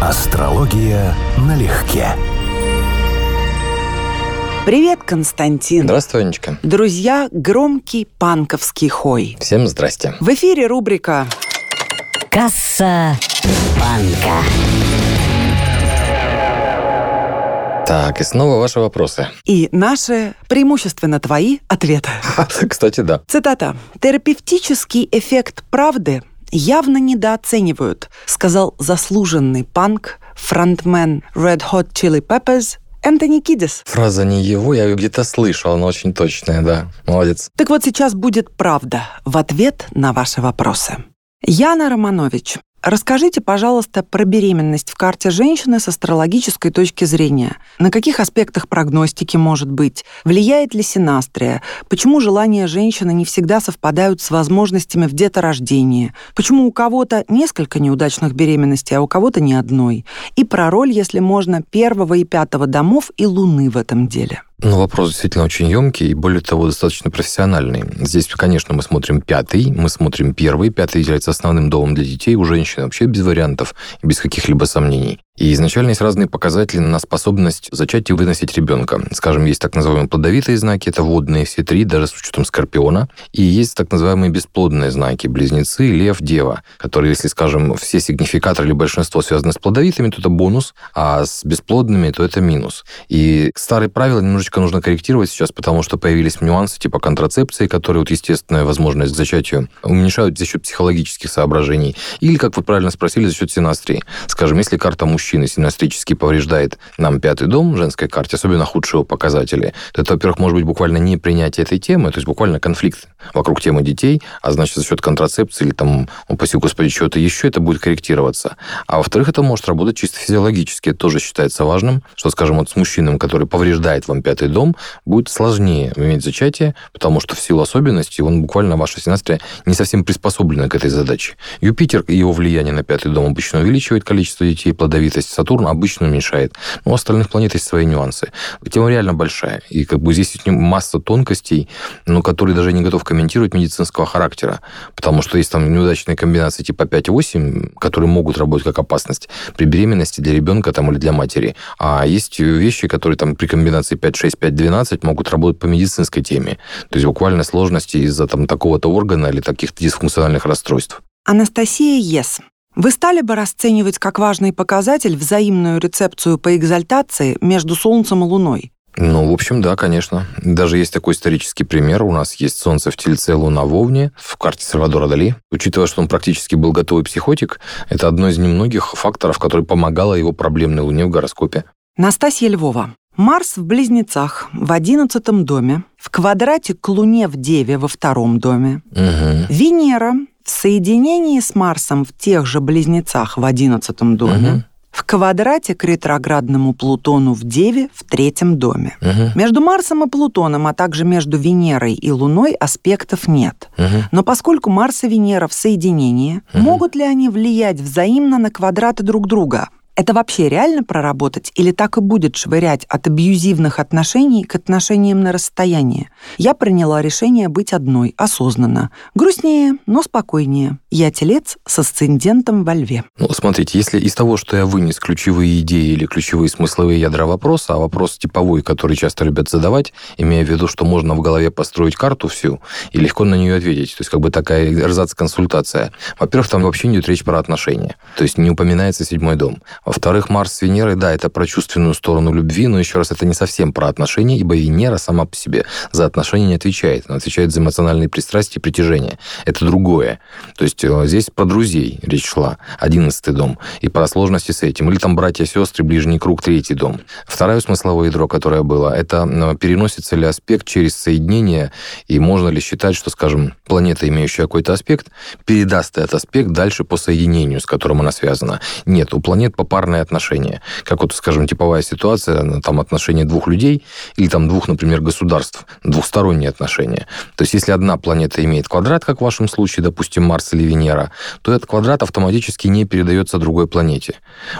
Астрология налегке. Привет, Константин. Здравствуй, Анечка. Друзья, громкий панковский хой. Всем здрасте. В эфире рубрика Касса банка. Так, и снова ваши вопросы. и наши, преимущественно твои, ответы. Кстати, да. Цитата. «Терапевтический эффект правды явно недооценивают», сказал заслуженный панк, фронтмен Red Hot Chili Peppers Энтони Кидис. Фраза не его, я ее где-то слышал, она очень точная, да. Молодец. Так вот сейчас будет правда в ответ на ваши вопросы. Яна Романович, расскажите, пожалуйста, про беременность в карте женщины с астрологической точки зрения. На каких аспектах прогностики может быть? Влияет ли синастрия? Почему желания женщины не всегда совпадают с возможностями в деторождении? Почему у кого-то несколько неудачных беременностей, а у кого-то ни одной? И про роль, если можно, первого и пятого домов и Луны в этом деле. Ну, вопрос действительно очень емкий и, более того, достаточно профессиональный. Здесь, конечно, мы смотрим пятый, мы смотрим первый. Пятый является основным домом для детей у женщины вообще без вариантов без каких-либо сомнений. И изначально есть разные показатели на способность зачать и выносить ребенка. Скажем, есть так называемые плодовитые знаки, это водные все три, даже с учетом скорпиона. И есть так называемые бесплодные знаки, близнецы, лев, дева, которые, если, скажем, все сигнификаторы или большинство связаны с плодовитыми, то это бонус, а с бесплодными, то это минус. И старые правила немножечко нужно корректировать сейчас, потому что появились нюансы типа контрацепции, которые вот естественная возможность к зачатию уменьшают за счет психологических соображений. Или, как вы правильно спросили, за счет синастрии. Скажем, если карта мужчины синастрически повреждает нам пятый дом в женской карте, особенно худшие его показатели, то это, во-первых, может быть буквально не принятие этой темы, то есть буквально конфликт вокруг темы детей, а значит, за счет контрацепции или там, упаси господи, чего-то еще, это будет корректироваться. А во-вторых, это может работать чисто физиологически. Это тоже считается важным, что, скажем, вот с мужчиной, который повреждает вам пятый дом, будет сложнее иметь зачатие, потому что в силу особенностей он буквально, ваша синастрия, не совсем приспособлена к этой задаче. Юпитер и его влияние на пятый дом обычно увеличивает количество детей, плодовитость. Сатурн обычно уменьшает. Но у остальных планет есть свои нюансы. Тема реально большая. И как бы здесь есть масса тонкостей, но которые даже не готов комментировать медицинского характера. Потому что есть там неудачные комбинации типа 5-8, которые могут работать как опасность при беременности для ребенка там, или для матери. А есть вещи, которые там при комбинации 5-6, 5-12 могут работать по медицинской теме. То есть буквально сложности из-за там такого-то органа или таких-то дисфункциональных расстройств. Анастасия Ес. Вы стали бы расценивать как важный показатель взаимную рецепцию по экзальтации между Солнцем и Луной? Ну, в общем, да, конечно. Даже есть такой исторический пример. У нас есть Солнце в Тельце, Луна в Овне, в карте Сальвадора Дали. Учитывая, что он практически был готовый психотик, это одно из немногих факторов, который помогало его проблемной Луне в гороскопе. Настасья Львова. Марс в Близнецах в одиннадцатом доме, в квадрате к Луне в Деве во втором доме, Угу. Венера в соединении с Марсом в тех же Близнецах в одиннадцатом доме, Мгм. в квадрате к ретроградному Плутону в Деве в третьем доме. Угу. Между Марсом и Плутоном, а также между Венерой и Луной аспектов нет. Угу. Но поскольку Марс и Венера в соединении, Мгм. могут ли они влиять взаимно на квадраты друг друга? Это вообще реально проработать или так и будет швырять от абьюзивных отношений к отношениям на расстоянии? Я приняла решение быть одной, осознанно. Грустнее, но спокойнее. Я телец с асцендентом во льве. Ну, смотрите, если из того, что я вынес ключевые идеи или ключевые смысловые ядра вопроса, а вопрос типовой, который часто любят задавать, имея в виду, что можно в голове построить карту всю и легко на нее ответить. То есть как бы такая эрзац-консультация. Во-первых, там вообще идет речь про отношения. То есть не упоминается седьмой дом. Во-вторых, Марс с Венерой, да, это про чувственную сторону любви, но еще раз, это не совсем про отношения, ибо Венера сама по себе за отношения не отвечает. Она отвечает за эмоциональные пристрастия и притяжение. Это другое. То есть э, здесь про друзей речь шла, одиннадцатый дом, и про сложности с этим. Или там братья, сестры, ближний круг, третий дом. Второе смысловое ядро, которое было, это э, переносится ли аспект через соединение, и можно ли считать, что, скажем, планета, имеющая какой-то аспект, передаст этот аспект дальше по соединению, с которым она связана. Нет, у планет попарные отношения. Как вот, скажем, типовая ситуация, ну, там отношения двух людей или там двух, например, государств, двухсторонние отношения. То есть если одна планета имеет квадрат, как в вашем случае, допустим, Марс или Венера, то этот квадрат автоматически не передается другой планете.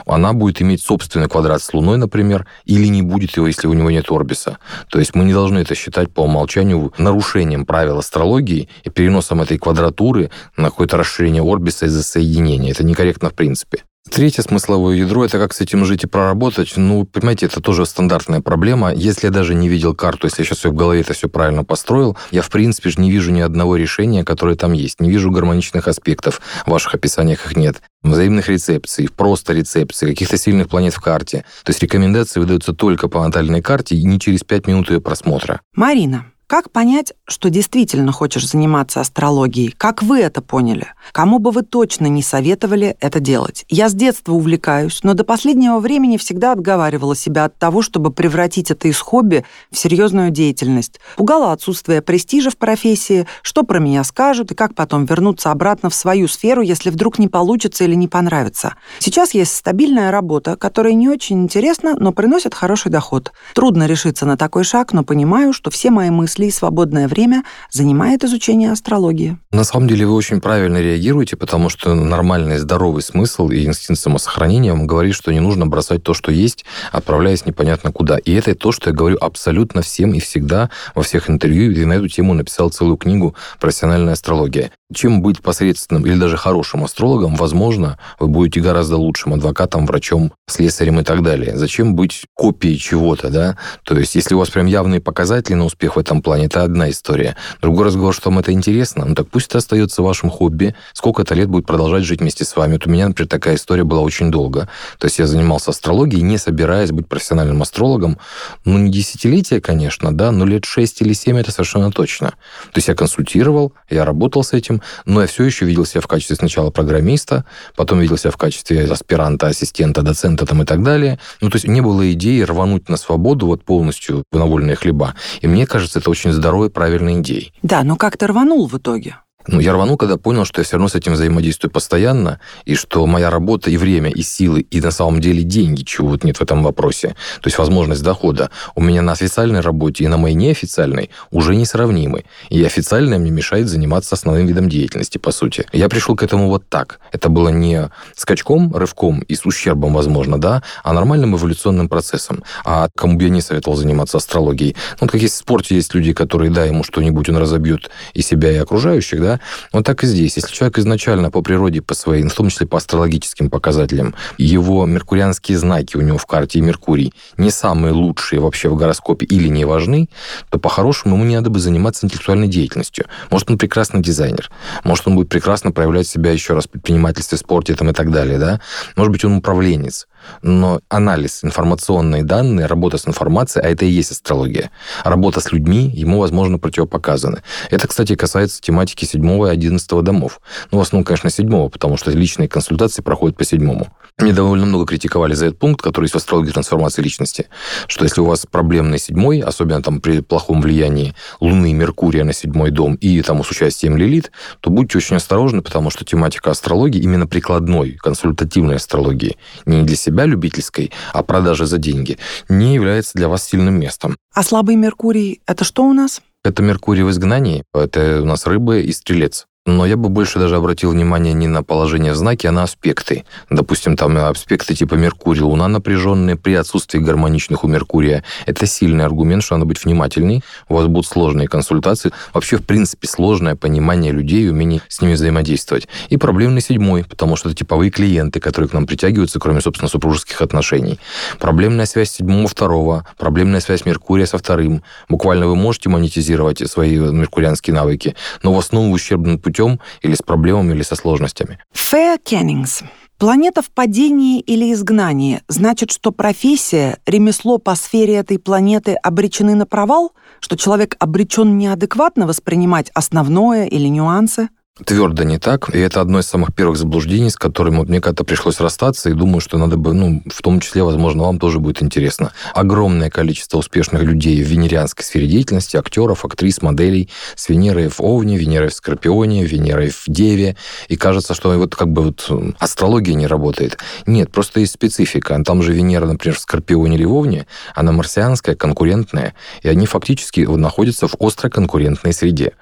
Она будет иметь собственный квадрат с Луной, например, или не будет его, если у него нет орбиса. То есть мы не должны это считать по умолчанию нарушением правил астрологии и переносом этой квадратуры на какое-то расширение орбиса из-за соединения. Это некорректно в принципе. Третье смысловое ядро – это как с этим жить и проработать. Ну, понимаете, это тоже стандартная проблема. Если я даже не видел карту, если я сейчас в голове это все правильно построил, я, в принципе, же не вижу ни одного решения, которое там есть. Не вижу гармоничных аспектов. В ваших описаниях их нет. Взаимных рецепций, просто рецепций, каких-то сильных планет в карте. То есть рекомендации выдаются только по натальной карте и не через пять минут ее просмотра. Марина, как понять, что действительно хочешь заниматься астрологией? Как вы это поняли? Кому бы вы точно не советовали это делать? Я с детства увлекаюсь, но до последнего времени всегда отговаривала себя от того, чтобы превратить это из хобби в серьезную деятельность. Пугало отсутствие престижа в профессии, что про меня скажут и как потом вернуться обратно в свою сферу, если вдруг не получится или не понравится. Сейчас есть стабильная работа, которая не очень интересна, но приносит хороший доход. Трудно решиться на такой шаг, но понимаю, что все мои мысли мысли и свободное время занимает изучение астрологии. На самом деле вы очень правильно реагируете, потому что нормальный здоровый смысл и инстинкт самосохранения вам говорит, что не нужно бросать то, что есть, отправляясь непонятно куда. И это то, что я говорю абсолютно всем и всегда во всех интервью, и на эту тему написал целую книгу «Профессиональная астрология». Чем быть посредственным или даже хорошим астрологом, возможно, вы будете гораздо лучшим адвокатом, врачом, слесарем и так далее. Зачем быть копией чего-то, да? То есть, если у вас прям явные показатели на успех в этом плане, это одна история. Другой разговор, что вам это интересно, ну так пусть это остается вашим хобби. Сколько это лет будет продолжать жить вместе с вами. Вот у меня, например, такая история была очень долго. То есть я занимался астрологией, не собираясь быть профессиональным астрологом. Ну, не десятилетия, конечно, да, но лет шесть или семь это совершенно точно. То есть я консультировал, я работал с этим, но я все еще видел себя в качестве сначала программиста, потом видел себя в качестве аспиранта, ассистента, доцента там и так далее. Ну, то есть не было идеи рвануть на свободу вот полностью на вольные хлеба. И мне кажется, это очень здоровой, правильной идеей. Да, но как ты рванул в итоге? Ну, я рванул, когда понял, что я все равно с этим взаимодействую постоянно, и что моя работа и время, и силы, и на самом деле деньги, чего вот нет в этом вопросе, то есть возможность дохода, у меня на официальной работе и на моей неофициальной уже несравнимы. И официальная мне мешает заниматься основным видом деятельности, по сути. Я пришел к этому вот так. Это было не скачком, рывком и с ущербом, возможно, да, а нормальным эволюционным процессом. А кому бы я не советовал заниматься астрологией? Ну, как есть в спорте, есть люди, которые, да, ему что-нибудь он разобьет и себя, и окружающих, да, вот так и здесь. Если человек изначально по природе, по своим, в том числе по астрологическим показателям, его меркурианские знаки у него в карте и Меркурий не самые лучшие вообще в гороскопе или не важны, то по-хорошему ему не надо бы заниматься интеллектуальной деятельностью. Может, он прекрасный дизайнер, может, он будет прекрасно проявлять себя еще раз в предпринимательстве, спорте там, и так далее, да? Может быть, он управленец но анализ, информационные данные, работа с информацией, а это и есть астрология. Работа с людьми ему, возможно, противопоказаны. Это, кстати, касается тематики 7 и 11 домов. Ну, в основном, конечно, 7, потому что личные консультации проходят по седьмому. Мне довольно много критиковали за этот пункт, который есть в астрологии трансформации личности, что если у вас проблемный седьмой, особенно там при плохом влиянии Луны и Меркурия на седьмой дом и там с участием Лилит, то будьте очень осторожны, потому что тематика астрологии, именно прикладной, консультативной астрологии, не для себя любительской, а продажи за деньги, не является для вас сильным местом. А слабый Меркурий – это что у нас? Это Меркурий в изгнании, это у нас рыбы и стрелец. Но я бы больше даже обратил внимание не на положение в знаке, а на аспекты. Допустим, там аспекты типа Меркурий, Луна напряженные при отсутствии гармоничных у Меркурия. Это сильный аргумент, что надо быть внимательней. У вас будут сложные консультации. Вообще, в принципе, сложное понимание людей и умение с ними взаимодействовать. И проблемный седьмой, потому что это типовые клиенты, которые к нам притягиваются, кроме, собственно, супружеских отношений. Проблемная связь седьмого второго, проблемная связь Меркурия со вторым. Буквально вы можете монетизировать свои меркурианские навыки, но в основном ущербным путем путем, или с проблемами, или со сложностями. Фея Кеннингс. Планета в падении или изгнании значит, что профессия, ремесло по сфере этой планеты обречены на провал, что человек обречен неадекватно воспринимать основное или нюансы? Твердо не так. И это одно из самых первых заблуждений, с которым вот мне как-то пришлось расстаться, и думаю, что надо бы, ну, в том числе, возможно, вам тоже будет интересно. Огромное количество успешных людей в венерианской сфере деятельности, актеров, актрис, моделей, с Венерой в Овне, Венерой в Скорпионе, Венерой в Деве, и кажется, что вот как бы вот астрология не работает. Нет, просто есть специфика. Там же Венера, например, в Скорпионе или в Овне, она марсианская, конкурентная, и они фактически находятся в остро конкурентной среде.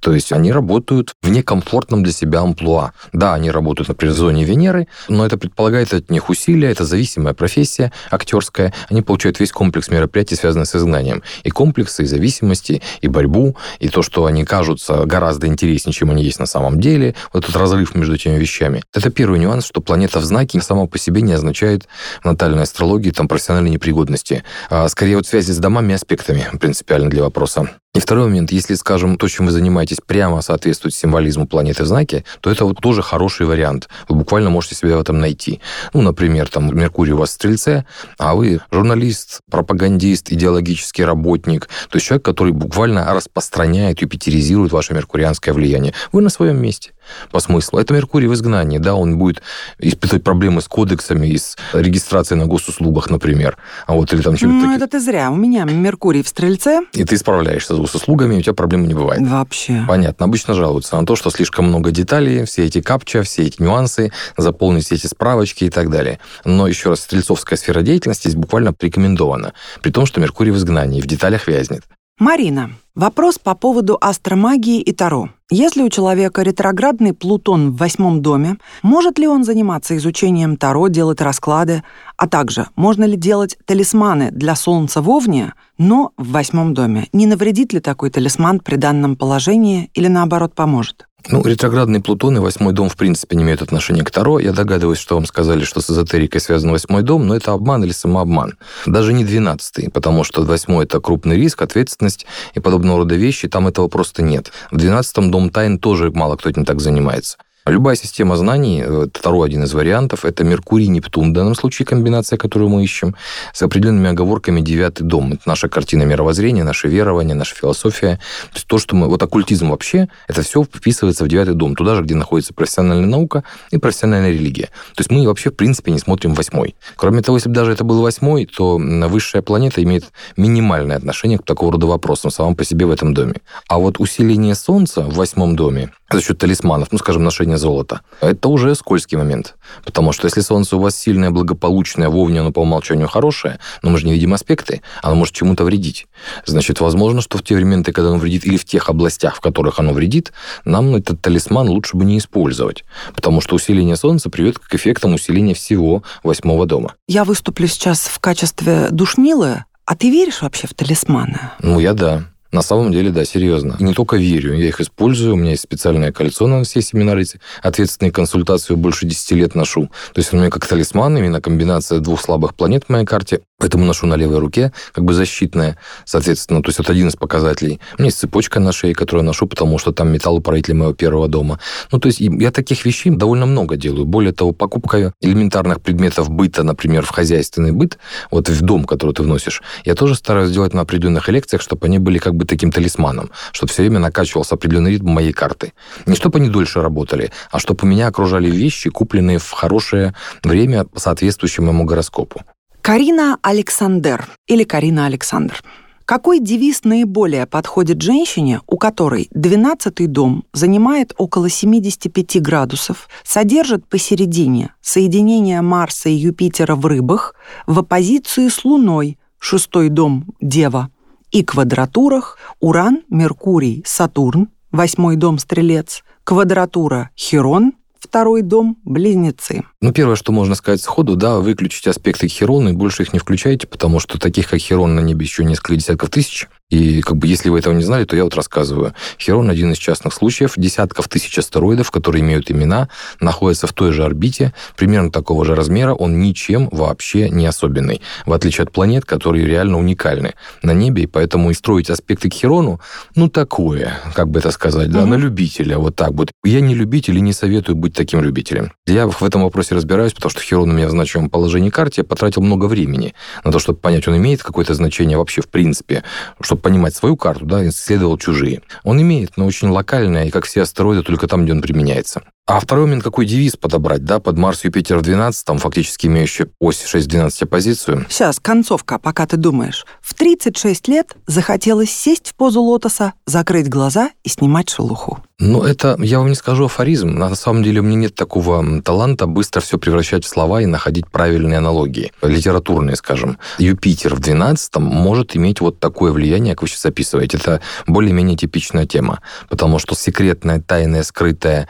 То есть они работают в неком комфортном для себя амплуа. Да, они работают, например, в зоне Венеры, но это предполагает от них усилия, это зависимая профессия актерская. Они получают весь комплекс мероприятий, связанных с изгнанием. И комплексы, и зависимости, и борьбу, и то, что они кажутся гораздо интереснее, чем они есть на самом деле. Вот этот разрыв между этими вещами. Это первый нюанс, что планета в знаке сама по себе не означает в натальной астрологии там профессиональной непригодности. А скорее вот связи с домами аспектами принципиально для вопроса. И второй момент, если, скажем, то, чем вы занимаетесь, прямо соответствует символизму планеты в знаке, то это вот тоже хороший вариант. Вы буквально можете себя в этом найти. Ну, например, там Меркурий у вас в Стрельце, а вы журналист, пропагандист, идеологический работник, то есть человек, который буквально распространяет, юпитеризирует ваше меркурианское влияние. Вы на своем месте по смыслу. Это Меркурий в изгнании, да, он будет испытывать проблемы с кодексами и с регистрацией на госуслугах, например. А вот или там Ну, это ты зря. У меня Меркурий в Стрельце. И ты справляешься с госуслугами, у тебя проблем не бывает. Вообще. Понятно. Обычно жалуются на то, что слишком много деталей, все эти капча, все эти нюансы, заполнить все эти справочки и так далее. Но еще раз, стрельцовская сфера деятельности здесь буквально рекомендована, при том, что Меркурий в изгнании, в деталях вязнет. Марина, вопрос по поводу астромагии и Таро. Если у человека ретроградный Плутон в восьмом доме, может ли он заниматься изучением Таро, делать расклады, а также можно ли делать талисманы для Солнца в Овне, но в восьмом доме? Не навредит ли такой талисман при данном положении или наоборот поможет? Ну, ретроградный Плутон и восьмой дом, в принципе, не имеют отношения к Таро. Я догадываюсь, что вам сказали, что с эзотерикой связан восьмой дом, но это обман или самообман. Даже не двенадцатый, потому что восьмой – это крупный риск, ответственность и подобного рода вещи, там этого просто нет. В двенадцатом дом тайн тоже мало кто этим так занимается. Любая система знаний, э, второй один из вариантов, это Меркурий, Нептун, в данном случае комбинация, которую мы ищем, с определенными оговорками девятый дом. Это наша картина мировоззрения, наше верование, наша философия. То есть то, что мы... Вот оккультизм вообще, это все вписывается в девятый дом, туда же, где находится профессиональная наука и профессиональная религия. То есть мы вообще, в принципе, не смотрим восьмой. Кроме того, если бы даже это был восьмой, то высшая планета имеет минимальное отношение к такого рода вопросам самом по себе в этом доме. А вот усиление Солнца в восьмом доме за счет талисманов, ну, скажем, ношения золота, это уже скользкий момент. Потому что если Солнце у вас сильное, благополучное, вовне оно по умолчанию хорошее, но мы же не видим аспекты, оно может чему-то вредить. Значит, возможно, что в те моменты, когда оно вредит, или в тех областях, в которых оно вредит, нам этот талисман лучше бы не использовать. Потому что усиление Солнца приведет к эффектам усиления всего восьмого дома. Я выступлю сейчас в качестве душнилы, а ты веришь вообще в талисманы? Ну, я да. На самом деле, да, серьезно. И не только верю, я их использую. У меня есть специальное кольцо на все семинары, эти ответственные консультации больше 10 лет ношу. То есть у меня как талисман, именно комбинация двух слабых планет в моей карте. Поэтому ношу на левой руке, как бы защитная, соответственно. То есть это один из показателей. У меня есть цепочка на шее, которую я ношу, потому что там металлоправитель моего первого дома. Ну, то есть я таких вещей довольно много делаю. Более того, покупка элементарных предметов быта, например, в хозяйственный быт, вот в дом, который ты вносишь, я тоже стараюсь делать на определенных лекциях, чтобы они были как бы таким талисманом, чтобы все время накачивался определенный ритм моей карты. Не чтобы они дольше работали, а чтобы у меня окружали вещи, купленные в хорошее время, соответствующее моему гороскопу. Карина Александр или Карина Александр. Какой девиз наиболее подходит женщине, у которой 12-й дом занимает около 75 градусов, содержит посередине соединение Марса и Юпитера в рыбах в оппозиции с Луной, шестой дом – Дева, и квадратурах Уран, Меркурий, Сатурн, восьмой дом Стрелец, квадратура Херон, второй дом – Близнецы. Ну, первое, что можно сказать сходу, да, выключить аспекты Херона и больше их не включайте, потому что таких, как Херон, на небе еще несколько десятков тысяч. И как бы если вы этого не знали, то я вот рассказываю. Херон один из частных случаев. Десятков тысяч астероидов, которые имеют имена, находятся в той же орбите, примерно такого же размера. Он ничем вообще не особенный. В отличие от планет, которые реально уникальны на небе. И поэтому и строить аспекты к Херону, ну, такое, как бы это сказать, да, угу. на любителя. Вот так вот. Я не любитель и не советую быть таким любителем. Я в этом вопросе разбираюсь, потому что Херон у меня в значимом положении карте. Я потратил много времени на то, чтобы понять, он имеет какое-то значение вообще в принципе, чтобы чтобы понимать свою карту, да, исследовал чужие. Он имеет, но очень локальное, и как все астероиды, только там, где он применяется. А второй момент, какой девиз подобрать, да, под Марс Юпитер в 12, там фактически имеющий ось 6-12 оппозицию. Сейчас, концовка, пока ты думаешь. В 36 лет захотелось сесть в позу лотоса, закрыть глаза и снимать шелуху. Ну, это, я вам не скажу афоризм. На самом деле у меня нет такого таланта быстро все превращать в слова и находить правильные аналогии, литературные, скажем. Юпитер в 12 может иметь вот такое влияние, как вы сейчас описываете. Это более-менее типичная тема, потому что секретная, тайная, скрытая,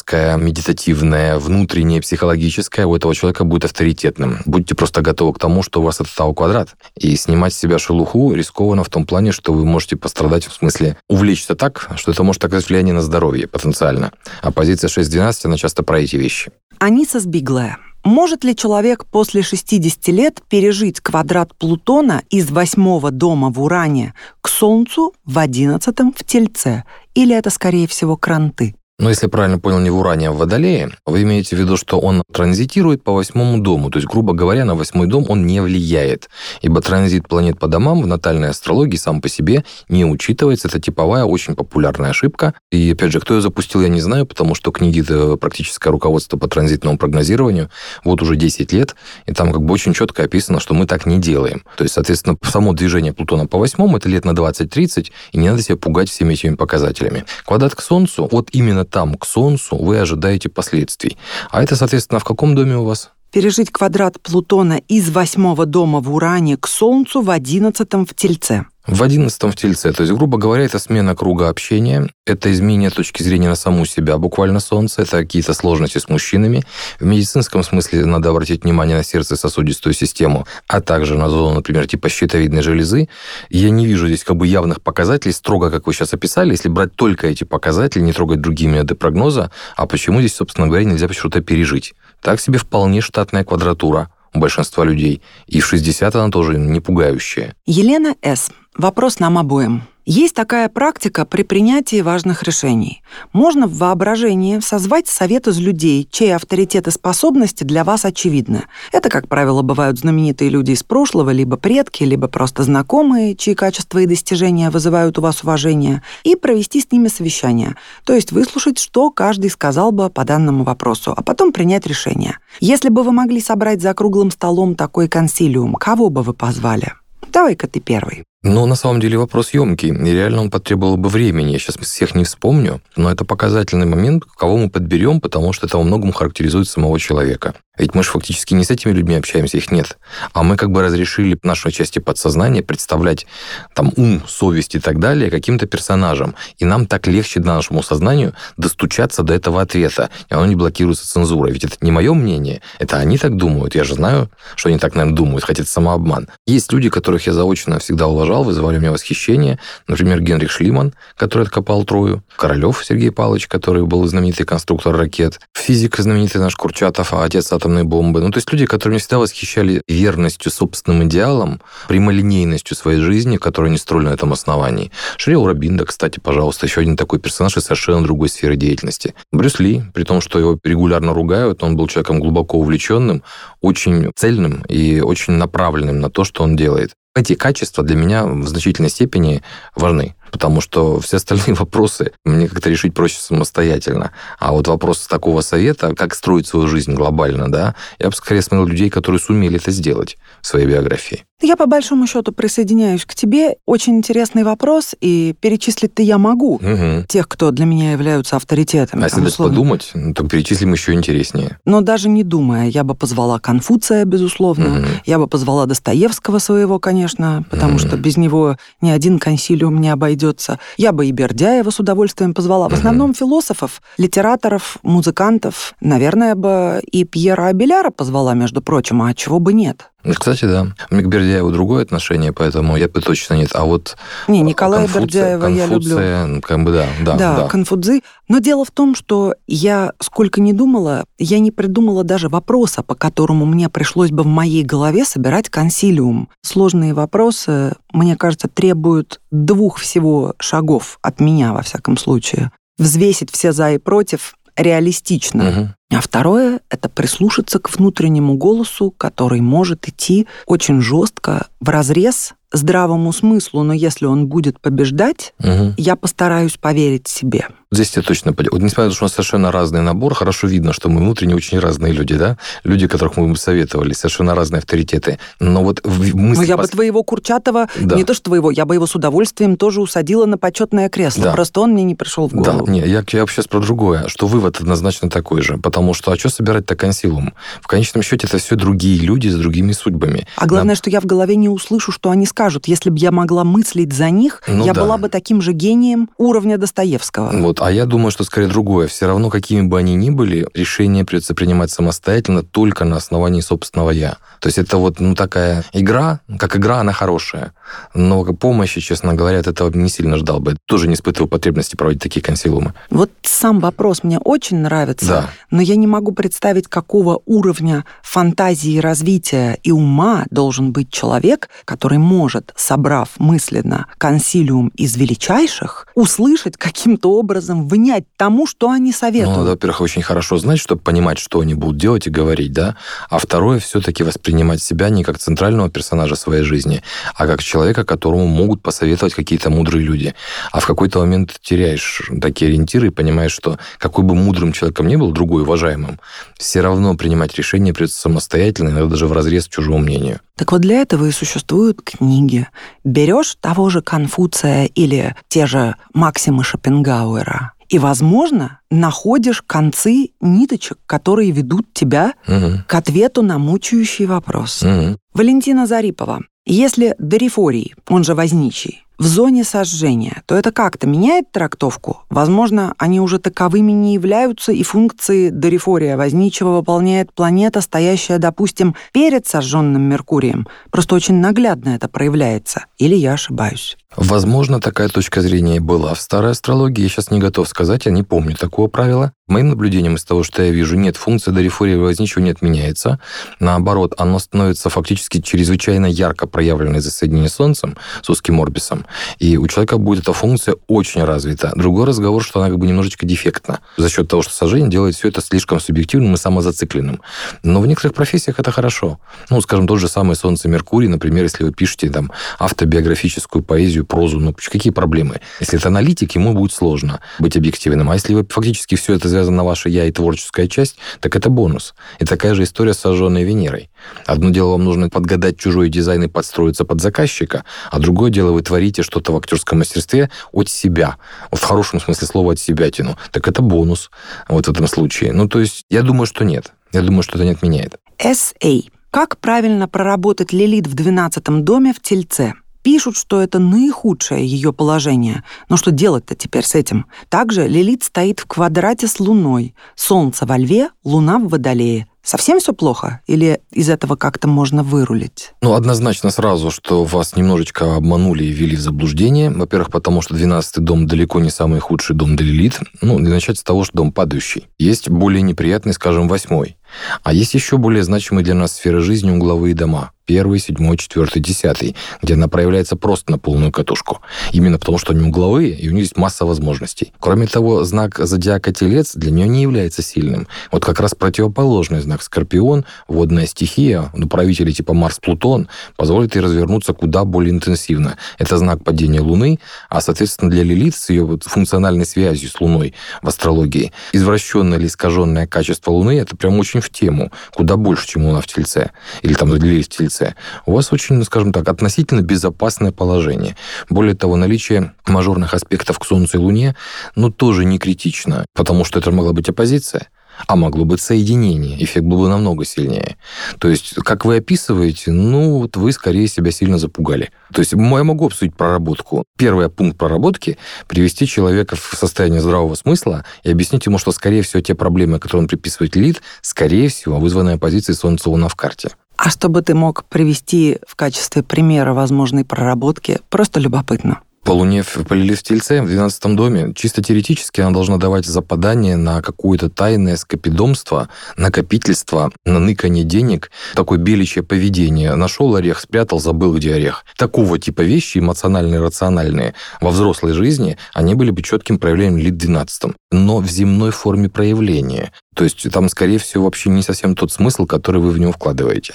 монашеская, медитативная, внутренняя, психологическая у этого человека будет авторитетным. Будьте просто готовы к тому, что у вас это Тау квадрат. И снимать с себя шелуху рискованно в том плане, что вы можете пострадать, в смысле увлечься так, что это может оказать влияние на здоровье потенциально. А позиция 6-12, она часто про эти вещи. Аниса Сбиглая. Может ли человек после 60 лет пережить квадрат Плутона из восьмого дома в Уране к Солнцу в одиннадцатом в Тельце? Или это, скорее всего, кранты? Но если правильно понял, не в Уране, а в Водолее, вы имеете в виду, что он транзитирует по восьмому дому. То есть, грубо говоря, на восьмой дом он не влияет. Ибо транзит планет по домам в натальной астрологии сам по себе не учитывается. Это типовая, очень популярная ошибка. И, опять же, кто ее запустил, я не знаю, потому что книги «Практическое руководство по транзитному прогнозированию» вот уже 10 лет, и там как бы очень четко описано, что мы так не делаем. То есть, соответственно, само движение Плутона по восьмому – это лет на 20-30, и не надо себя пугать всеми этими показателями. Квадрат к Солнцу, вот именно там, к Солнцу, вы ожидаете последствий. А это, соответственно, в каком доме у вас? Пережить квадрат Плутона из восьмого дома в Уране к Солнцу в одиннадцатом в Тельце. В одиннадцатом в Тельце. То есть, грубо говоря, это смена круга общения, это изменение точки зрения на саму себя, буквально Солнце, это какие-то сложности с мужчинами. В медицинском смысле надо обратить внимание на сердце-сосудистую систему, а также на зону, например, типа щитовидной железы. Я не вижу здесь как бы явных показателей, строго, как вы сейчас описали, если брать только эти показатели, не трогать другие методы прогноза, а почему здесь, собственно говоря, нельзя что-то пережить? Так себе вполне штатная квадратура у большинства людей. И в 60 она тоже не пугающая. Елена С. Вопрос нам обоим. Есть такая практика при принятии важных решений. Можно в воображении созвать совет из людей, чей авторитет и способности для вас очевидны. Это, как правило, бывают знаменитые люди из прошлого, либо предки, либо просто знакомые, чьи качества и достижения вызывают у вас уважение, и провести с ними совещание, то есть выслушать, что каждый сказал бы по данному вопросу, а потом принять решение. Если бы вы могли собрать за круглым столом такой консилиум, кого бы вы позвали? Давай-ка ты первый. Ну, на самом деле вопрос емкий, и реально он потребовал бы времени. Я сейчас всех не вспомню, но это показательный момент, кого мы подберем, потому что это во многом характеризует самого человека. Ведь мы же фактически не с этими людьми общаемся, их нет. А мы как бы разрешили нашей части подсознания представлять там ум, совесть и так далее каким-то персонажем. И нам так легче нашему сознанию достучаться до этого ответа. И оно не блокируется цензурой. Ведь это не мое мнение, это они так думают. Я же знаю, что они так, наверное, думают, хотя это самообман. Есть люди, которых я заочно всегда уважал, вызывали у меня восхищение. Например, Генрих Шлиман, который откопал Трою. Королев Сергей Павлович, который был знаменитый конструктор ракет. Физик знаменитый наш Курчатов, а отец атом атомной бомбы. Ну, то есть люди, которые всегда восхищали верностью собственным идеалам, прямолинейностью своей жизни, которая не строили на этом основании. Шриэл Рабинда, кстати, пожалуйста, еще один такой персонаж из совершенно другой сферы деятельности. Брюс Ли, при том, что его регулярно ругают, он был человеком глубоко увлеченным, очень цельным и очень направленным на то, что он делает. Эти качества для меня в значительной степени важны потому что все остальные вопросы мне как-то решить проще самостоятельно. А вот вопрос такого совета, как строить свою жизнь глобально, да, я бы скорее смотрел людей, которые сумели это сделать в своей биографии. Я по большому счету присоединяюсь к тебе. Очень интересный вопрос, и перечислить-то я могу угу. тех, кто для меня являются авторитетами. А если дать подумать, ну, то перечислим еще интереснее. Но даже не думая, я бы позвала Конфуция, безусловно. Угу. Я бы позвала Достоевского своего, конечно, потому угу. что без него ни один консилиум не обойдется. Я бы и Бердяева с удовольствием позвала. В основном философов, литераторов, музыкантов. Наверное, бы и Пьера Абеляра позвала, между прочим, а чего бы нет. Кстати, да. Меня к Бердяеву другое отношение, поэтому я бы точно нет. А вот Не, Николая Конфуция, Бердяева я люблю. Как бы да, да, да. Да, Конфудзи. Но дело в том, что я сколько не думала, я не придумала даже вопроса, по которому мне пришлось бы в моей голове собирать консилиум. Сложные вопросы, мне кажется, требуют двух всего шагов от меня, во всяком случае. Взвесить все за и против реалистично. Угу. А второе — это прислушаться к внутреннему голосу, который может идти очень жестко в разрез здравому смыслу, но если он будет побеждать, угу. я постараюсь поверить себе. Здесь я точно поделю. Вот несмотря на то, что у нас совершенно разный набор, хорошо видно, что мы внутренне очень разные люди, да? Люди, которых мы советовали, совершенно разные авторитеты. Но вот мысли... Ну, я пос... бы твоего Курчатова, да. не то что твоего, я бы его с удовольствием тоже усадила на почетное кресло. Да. Просто он мне не пришел в голову. Да, нет, я, я сейчас про другое, что вывод однозначно такой же. Потому что, а что собирать-то консилиум? В конечном счете, это все другие люди с другими судьбами. А главное, Нам... что я в голове не услышу, что они скажут. Если бы я могла мыслить за них, ну, я да. была бы таким же гением уровня Достоевского. Вот, а я думаю, что скорее другое. Все равно, какими бы они ни были, решение придется принимать самостоятельно только на основании собственного «я». То есть это вот ну, такая игра, как игра, она хорошая. Но помощи, честно говоря, от этого не сильно ждал бы. Тоже не испытывал потребности проводить такие консилиумы. Вот сам вопрос мне очень нравится, да. Но я не могу представить, какого уровня фантазии, развития и ума должен быть человек, который может, собрав мысленно консилиум из величайших, услышать каким-то образом, внять тому, что они советуют. Ну, во-первых, очень хорошо знать, чтобы понимать, что они будут делать и говорить, да. А второе, все-таки воспринимать себя не как центрального персонажа своей жизни, а как человека, которому могут посоветовать какие-то мудрые люди. А в какой-то момент теряешь такие ориентиры и понимаешь, что какой бы мудрым человеком ни был, другой уважаемым, все равно принимать решения придется самостоятельно, иногда даже в разрез чужому мнению. Так вот для этого и существуют книги. Берешь того же Конфуция или те же Максима Шопенгауэра, и, возможно, находишь концы ниточек, которые ведут тебя угу. к ответу на мучающий вопрос. Угу. Валентина Зарипова. Если Дорифорий, он же Возничий, в зоне сожжения, то это как-то меняет трактовку? Возможно, они уже таковыми не являются, и функции Дорифория возничего выполняет планета, стоящая, допустим, перед сожженным Меркурием. Просто очень наглядно это проявляется. Или я ошибаюсь? Возможно, такая точка зрения была в старой астрологии. Я сейчас не готов сказать, я не помню такого правила. Моим наблюдением из того, что я вижу, нет, функция Дорифория возничего не отменяется. Наоборот, оно становится фактически чрезвычайно ярко проявленной за соединение с Солнцем, с узким орбисом. И у человека будет эта функция очень развита. Другой разговор, что она как бы немножечко дефектна. За счет того, что сожжение делает все это слишком субъективным и самозацикленным. Но в некоторых профессиях это хорошо. Ну, скажем, тот же самый Солнце Меркурий, например, если вы пишете там автобиографическую поэзию, прозу, ну, какие проблемы? Если это аналитик, ему будет сложно быть объективным. А если вы фактически все это завязано на ваше «я» и творческая часть, так это бонус. И такая же история с сожженной Венерой. Одно дело, вам нужно подгадать чужой дизайн и подстроиться под заказчика, а другое дело, вы творите что-то в актерском мастерстве от себя. В хорошем смысле слова от себя тяну. Так это бонус вот в этом случае. Ну, то есть, я думаю, что нет. Я думаю, что это не отменяет. SA. Как правильно проработать лилит в 12 доме в Тельце? Пишут, что это наихудшее ее положение. Но что делать-то теперь с этим? Также Лилит стоит в квадрате с Луной. Солнце во Льве, Луна в Водолее. Совсем все плохо? Или из этого как-то можно вырулить? Ну, однозначно сразу, что вас немножечко обманули и ввели в заблуждение. Во-первых, потому что 12-й дом далеко не самый худший дом для Лилит. Ну, для начать с того, что дом падающий. Есть более неприятный, скажем, восьмой. А есть еще более значимые для нас сферы жизни угловые дома первый, седьмой, четвертый, десятый, где она проявляется просто на полную катушку. Именно потому, что они угловые, и у них есть масса возможностей. Кроме того, знак зодиака Телец для нее не является сильным. Вот как раз противоположный знак Скорпион, водная стихия, ну, правители типа Марс-Плутон, позволит ей развернуться куда более интенсивно. Это знак падения Луны, а, соответственно, для Лилит с ее вот функциональной связью с Луной в астрологии, извращенное или искаженное качество Луны, это прям очень в тему, куда больше, чем Луна в Тельце, или там Лилит в Тельце у вас очень, ну, скажем так, относительно безопасное положение. Более того, наличие мажорных аспектов к Солнцу и Луне, ну, тоже не критично, потому что это могла быть оппозиция а могло быть соединение. Эффект был бы намного сильнее. То есть, как вы описываете, ну, вот вы скорее себя сильно запугали. То есть, я могу обсудить проработку. Первый пункт проработки – привести человека в состояние здравого смысла и объяснить ему, что, скорее всего, те проблемы, которые он приписывает лид, скорее всего, вызваны оппозицией Солнца-Луна в карте. А чтобы ты мог привести в качестве примера возможной проработки, просто любопытно. По Луне в Тельце в 12 доме. Чисто теоретически она должна давать западание на какое-то тайное скопидомство, накопительство, на ныкание денег, такое беличье поведение. Нашел орех, спрятал, забыл, где орех. Такого типа вещи, эмоциональные, рациональные, во взрослой жизни, они были бы четким проявлением лид 12 но в земной форме проявления. То есть там, скорее всего, вообще не совсем тот смысл, который вы в него вкладываете.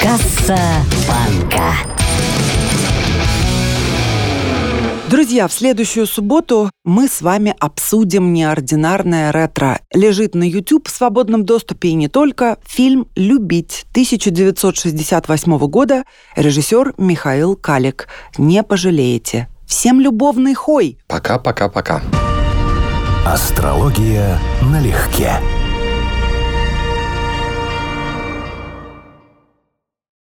Касса банка. Друзья, в следующую субботу мы с вами обсудим неординарное ретро. Лежит на YouTube в свободном доступе и не только. Фильм «Любить» 1968 года. Режиссер Михаил Калик. Не пожалеете. Всем любовный хой! Пока-пока-пока. Астрология налегке.